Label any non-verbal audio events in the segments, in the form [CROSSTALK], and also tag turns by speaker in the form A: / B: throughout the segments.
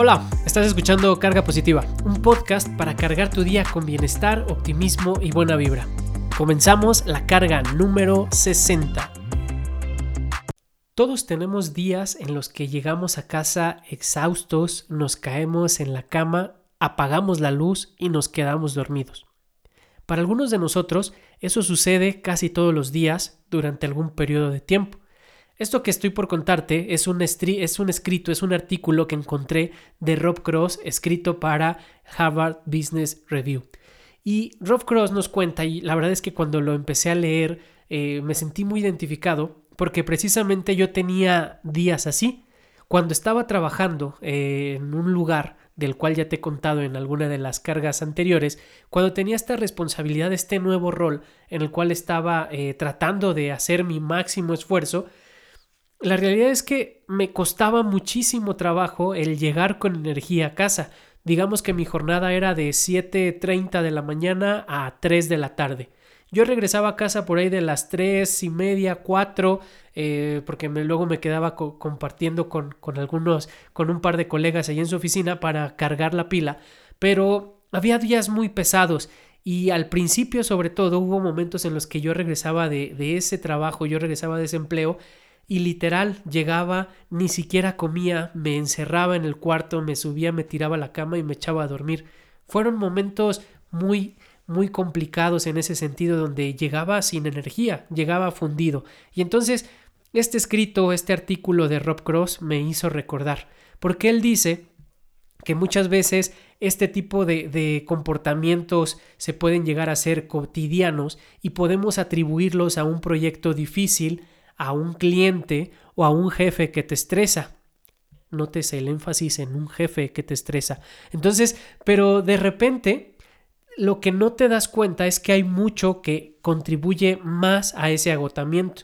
A: Hola, estás escuchando Carga Positiva, un podcast para cargar tu día con bienestar, optimismo y buena vibra. Comenzamos la carga número 60. Todos tenemos días en los que llegamos a casa exhaustos, nos caemos en la cama, apagamos la luz y nos quedamos dormidos. Para algunos de nosotros, eso sucede casi todos los días durante algún periodo de tiempo. Esto que estoy por contarte es un, es un escrito, es un artículo que encontré de Rob Cross escrito para Harvard Business Review. Y Rob Cross nos cuenta, y la verdad es que cuando lo empecé a leer eh, me sentí muy identificado porque precisamente yo tenía días así. Cuando estaba trabajando eh, en un lugar del cual ya te he contado en alguna de las cargas anteriores, cuando tenía esta responsabilidad, este nuevo rol en el cual estaba eh, tratando de hacer mi máximo esfuerzo, la realidad es que me costaba muchísimo trabajo el llegar con energía a casa. Digamos que mi jornada era de 7.30 de la mañana a 3 de la tarde. Yo regresaba a casa por ahí de las 3 y media, 4, eh, porque luego me quedaba compartiendo con, algunos, con un par de colegas ahí en su oficina para cargar la pila. Pero había días muy pesados y al principio sobre todo hubo momentos en los que yo regresaba de, de ese trabajo, yo regresaba de ese empleo y literal llegaba, ni siquiera comía, me encerraba en el cuarto, me subía, me tiraba a la cama y me echaba a dormir. Fueron momentos muy muy complicados en ese sentido donde llegaba sin energía, llegaba fundido. Y entonces este escrito, este artículo de Rob Cross me hizo recordar, porque él dice que muchas veces este tipo de, de, comportamientos se pueden llegar a ser cotidianos y podemos atribuirlos a un proyecto difícil, a un cliente o a un jefe que te estresa. Notes el énfasis en un jefe que te estresa. Entonces, pero de repente, lo que no te das cuenta es que hay mucho que contribuye más a ese agotamiento.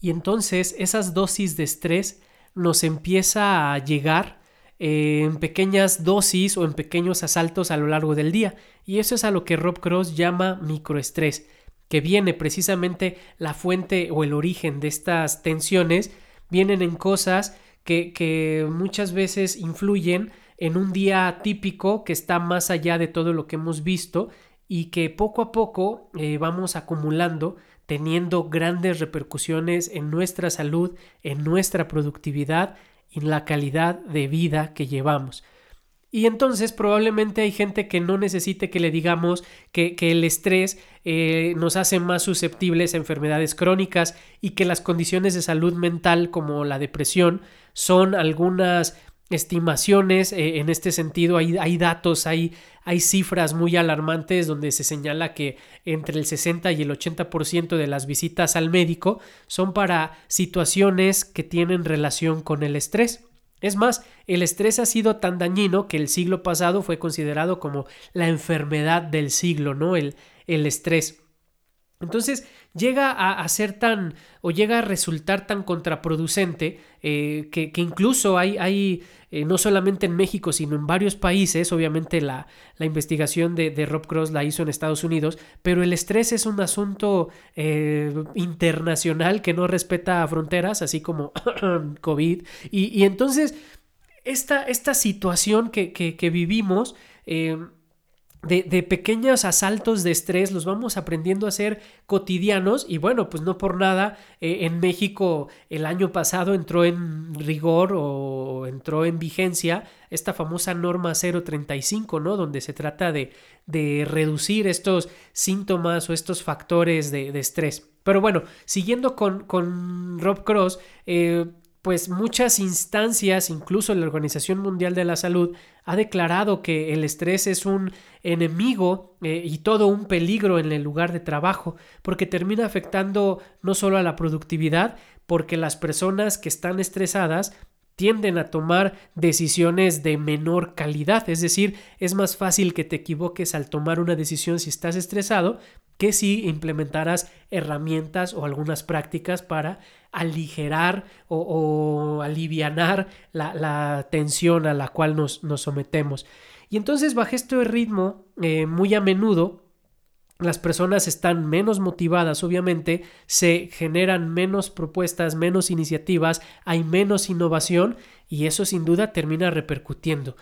A: Y entonces esas dosis de estrés nos empieza a llegar eh, en pequeñas dosis o en pequeños asaltos a lo largo del día. Y eso es a lo que Rob Cross llama microestrés que viene precisamente la fuente o el origen de estas tensiones, vienen en cosas que, que muchas veces influyen en un día típico que está más allá de todo lo que hemos visto y que poco a poco eh, vamos acumulando teniendo grandes repercusiones en nuestra salud, en nuestra productividad en la calidad de vida que llevamos. Y entonces probablemente hay gente que no necesite que le digamos que, el estrés eh, nos hace más susceptibles a enfermedades crónicas y que las condiciones de salud mental como la depresión son algunas estimaciones eh, en este sentido hay, hay datos hay, hay cifras muy alarmantes donde se señala que entre el 60 y el 80% de las visitas al médico son para situaciones que tienen relación con el estrés es más, el estrés ha sido tan dañino que el siglo pasado fue considerado como la enfermedad del siglo, ¿no? El, el estrés. Entonces llega a, ser tan o llega a resultar tan contraproducente eh, que, incluso hay, eh, no solamente en México, sino en varios países, obviamente la, la investigación de, Rob Cross la hizo en Estados Unidos, pero el estrés es un asunto eh, internacional que no respeta fronteras, así como [CLEARS THROAT] COVID. Y, y entonces, esta, esta situación que, que, que vivimos de, pequeños asaltos de estrés los vamos aprendiendo a hacer cotidianos y bueno, pues no por nada eh, en México el año pasado entró en rigor o entró en vigencia esta famosa norma 035, ¿no? Donde se trata de, de reducir estos síntomas o estos factores de, estrés. Pero bueno, siguiendo con, con Rob Cross, eh, pues muchas instancias, incluso la Organización Mundial de la Salud, ha declarado que el estrés es un enemigo eh, y todo un peligro en el lugar de trabajo, porque termina afectando no solo a la productividad, porque las personas que están estresadas tienden a tomar decisiones de menor calidad, es decir, es más fácil que te equivoques al tomar una decisión si estás estresado que si implementaras herramientas o algunas prácticas para aligerar o, alivianar la, tensión a la cual nos, sometemos. Y entonces bajo este ritmo, eh, muy a menudo, las personas están menos motivadas, obviamente, se generan menos propuestas, menos iniciativas, hay menos innovación y eso sin duda termina repercutiendo.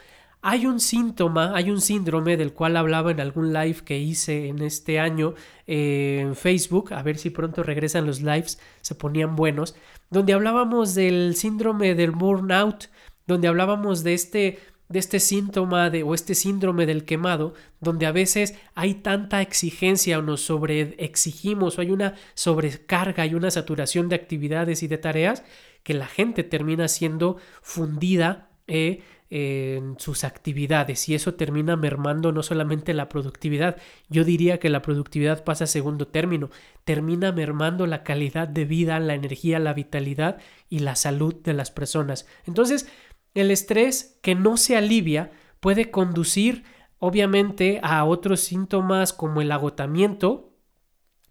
A: Hay un síntoma, hay un síndrome del cual hablaba en algún live que hice en este año eh, en Facebook, a ver si pronto regresan los lives, se ponían buenos, donde hablábamos del síndrome del burnout, donde hablábamos de este de este síntoma de, o este síndrome del quemado, donde a veces hay tanta exigencia o nos sobreexigimos o hay una sobrecarga y una saturación de actividades y de tareas que la gente termina siendo fundida eh, en sus actividades y eso termina mermando no solamente la productividad, yo diría que la productividad pasa a segundo término, termina mermando la calidad de vida, la energía, la vitalidad y la salud de las personas. Entonces, el estrés que no se alivia puede conducir obviamente a otros síntomas como el agotamiento,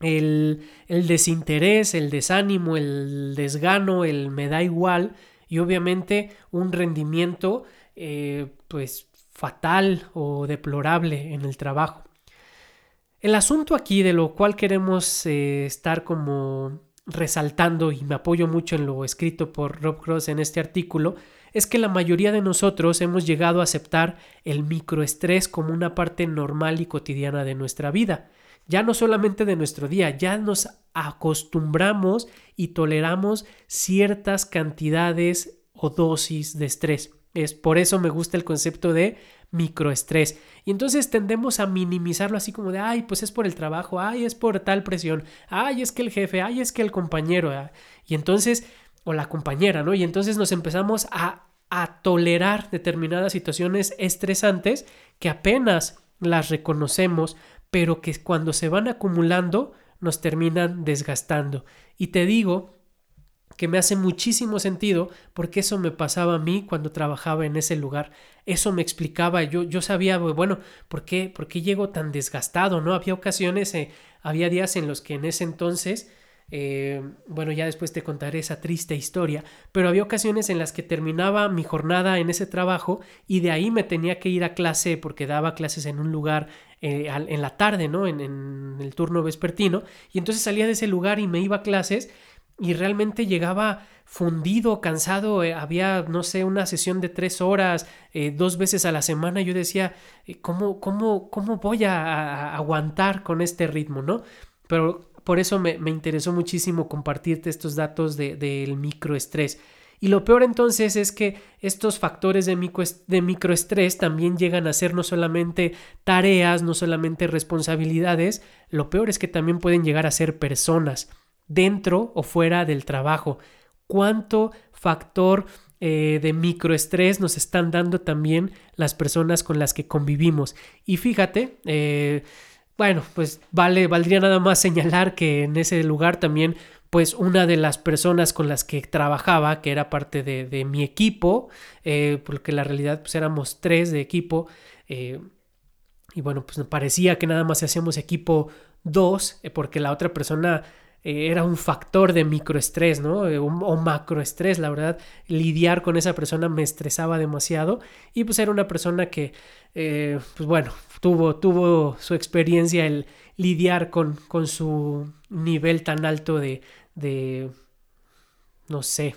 A: el, desinterés, el desánimo, el desgano, el me da igual y obviamente un rendimiento eh, pues fatal o deplorable en el trabajo. El asunto aquí de lo cual queremos eh, estar como resaltando y me apoyo mucho en lo escrito por Rob Cross en este artículo es que la mayoría de nosotros hemos llegado a aceptar el microestrés como una parte normal y cotidiana de nuestra vida. Ya no solamente de nuestro día, ya nos acostumbramos y toleramos ciertas cantidades o dosis de estrés. Es por eso me gusta el concepto de microestrés. Y entonces tendemos a minimizarlo así como de, ay, pues es por el trabajo, ay, es por tal presión, ay, es que el jefe, ay, es que el compañero. Y entonces o la compañera, ¿no? Y entonces nos empezamos a, a tolerar determinadas situaciones estresantes que apenas las reconocemos, pero que cuando se van acumulando nos terminan desgastando. Y te digo que me hace muchísimo sentido porque eso me pasaba a mí cuando trabajaba en ese lugar. Eso me explicaba, yo, yo sabía, bueno, ¿por qué, ¿por qué llego tan desgastado? ¿No? Había ocasiones, eh, había días en los que en ese entonces eh, bueno, ya después te contaré esa triste historia, pero había ocasiones en las que terminaba mi jornada en ese trabajo y de ahí me tenía que ir a clase porque daba clases en un lugar eh, en la tarde, ¿no? En, en, el turno vespertino, y entonces salía de ese lugar y me iba a clases y realmente llegaba fundido, cansado, eh, había, no sé, una sesión de tres horas, dos veces a la semana, yo decía, ¿cómo, cómo, cómo voy a, aguantar con este ritmo, ¿no? Pero por eso me, interesó muchísimo compartirte estos datos del microestrés. Y lo peor entonces es que estos factores de, de microestrés también llegan a ser no solamente tareas, no solamente responsabilidades, lo peor es que también pueden llegar a ser personas, dentro o fuera del trabajo. ¿Cuánto factor eh, de microestrés nos están dando también las personas con las que convivimos? Y fíjate, eh, bueno, pues vale, valdría nada más señalar que en ese lugar también, pues una de las personas con las que trabajaba, que era parte de, mi equipo, eh, porque la realidad pues éramos tres de equipo, y bueno, pues parecía que nada más hacíamos equipo dos, porque la otra persona era un factor de microestrés, ¿no? o macroestrés, la verdad, lidiar con esa persona me estresaba demasiado y pues era una persona que, pues bueno, tuvo, tuvo su experiencia el lidiar con, con su nivel tan alto de, de no sé,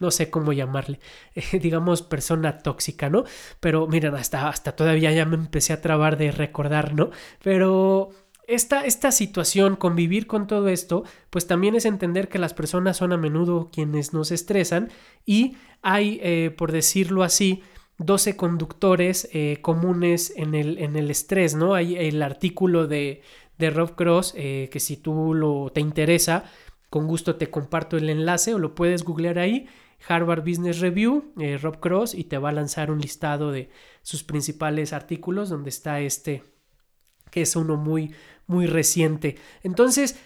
A: no sé cómo llamarle, [LAUGHS] digamos persona tóxica, ¿no? Pero miren, hasta, hasta todavía ya me empecé a trabar de recordar, ¿no? Pero esta, esta situación, convivir con todo esto, pues también es entender que las personas son a menudo quienes nos estresan y hay, eh, por decirlo así, 12 conductores eh, comunes en el, en el, estrés, ¿no? Hay el artículo de, de Rob Cross, eh, que si tú lo, te interesa, con gusto te comparto el enlace o lo puedes googlear ahí, Harvard Business Review, Rob Cross, y te va a lanzar un listado de sus principales artículos, donde está este, que es uno muy, muy reciente. Entonces,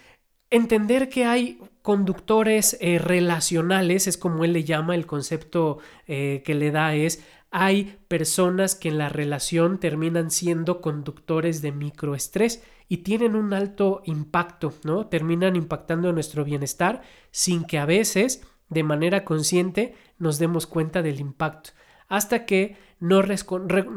A: entender que hay conductores relacionales, es como él le llama, el concepto que le da es hay personas que en la relación terminan siendo conductores de microestrés y tienen un alto impacto, ¿no? Terminan impactando nuestro bienestar sin que a veces, de manera consciente, nos demos cuenta del impacto. Hasta que no,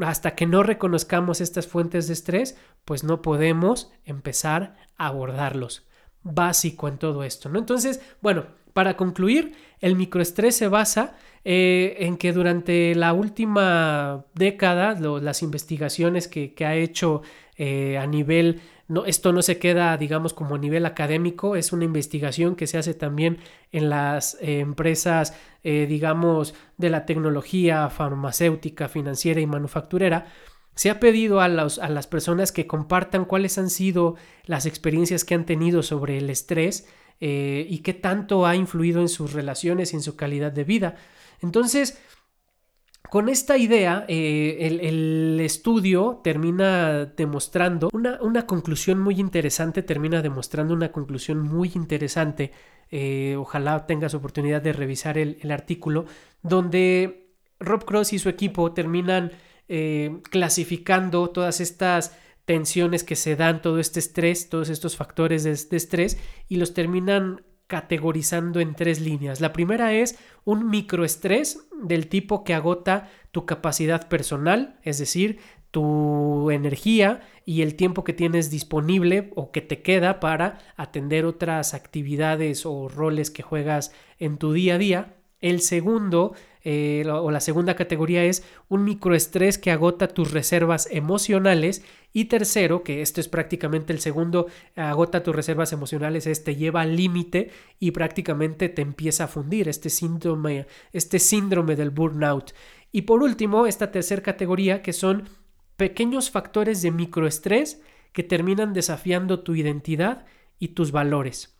A: hasta que no reconozcamos estas fuentes de estrés, pues no podemos empezar a abordarlos. Básico en todo esto, ¿no? Entonces, bueno, Para concluir, el microestrés se basa eh, en que durante la última década, las investigaciones que, ha hecho eh, a nivel, no, esto no se queda, digamos, como a nivel académico, es una investigación que se hace también en las eh, empresas, digamos, de la tecnología farmacéutica, financiera y manufacturera. Se ha pedido a, a las personas que compartan cuáles han sido las experiencias que han tenido sobre el estrés eh, y qué tanto ha influido en sus relaciones y en su calidad de vida. Entonces, con esta idea, eh, el, estudio termina demostrando una, conclusión muy interesante, termina demostrando una conclusión muy interesante. Eh, ojalá tengas oportunidad de revisar el, artículo, donde Rob Cross y su equipo terminan clasificando todas estas tensiones que se dan, todo este estrés, todos estos factores de, estrés y los terminan categorizando en tres líneas. La primera es un microestrés del tipo que agota tu capacidad personal, es decir, tu energía y el tiempo que tienes disponible o que te queda para atender otras actividades o roles que juegas en tu día a día. El segundo eh, o la segunda categoría es un microestrés que agota tus reservas emocionales. Y tercero, que esto es prácticamente el segundo, agota tus reservas emocionales, este lleva al límite y prácticamente te empieza a fundir este síndrome, este síndrome del burnout. Y por último, esta tercera categoría que son pequeños factores de microestrés que terminan desafiando tu identidad y tus valores.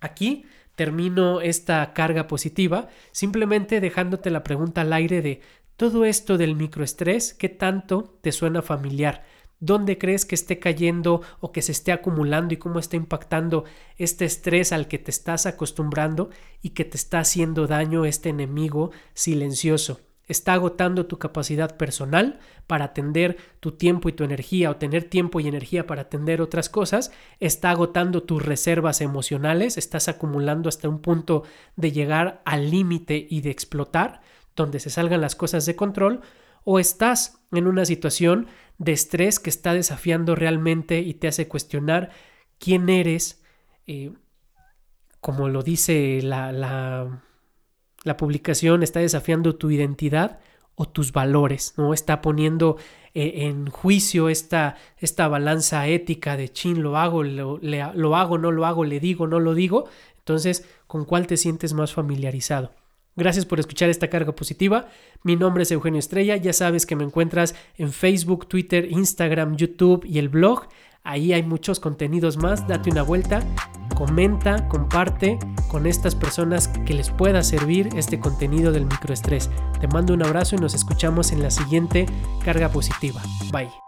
A: Aquí termino esta carga positiva simplemente dejándote la pregunta al aire de todo esto del microestrés, ¿qué tanto te suena familiar? ¿Dónde crees que esté cayendo o que se esté acumulando y cómo está impactando este estrés al que te estás acostumbrando y que te está haciendo daño este enemigo silencioso? Está agotando tu capacidad personal para atender tu tiempo y tu energía o tener tiempo y energía para atender otras cosas, está agotando tus reservas emocionales, estás acumulando hasta un punto de llegar al límite y de explotar, donde se salgan las cosas de control, o estás en una situación de estrés que está desafiando realmente y te hace cuestionar quién eres, eh, como lo dice la, la la publicación está desafiando tu identidad o tus valores, ¿no? Está poniendo eh, en juicio esta, esta balanza ética de chin, lo hago, lo, lo hago, no lo hago, le digo, no lo digo. Entonces, ¿con cuál te sientes más familiarizado? Gracias por escuchar esta carga positiva. Mi nombre es Eugenio Estrella. Ya sabes que me encuentras en Facebook, Twitter, Instagram, YouTube y el blog. Ahí hay muchos contenidos más. Date una vuelta comenta, comparte con estas personas que les pueda servir este contenido del microestrés. Te mando un abrazo y nos escuchamos en la siguiente carga positiva. Bye.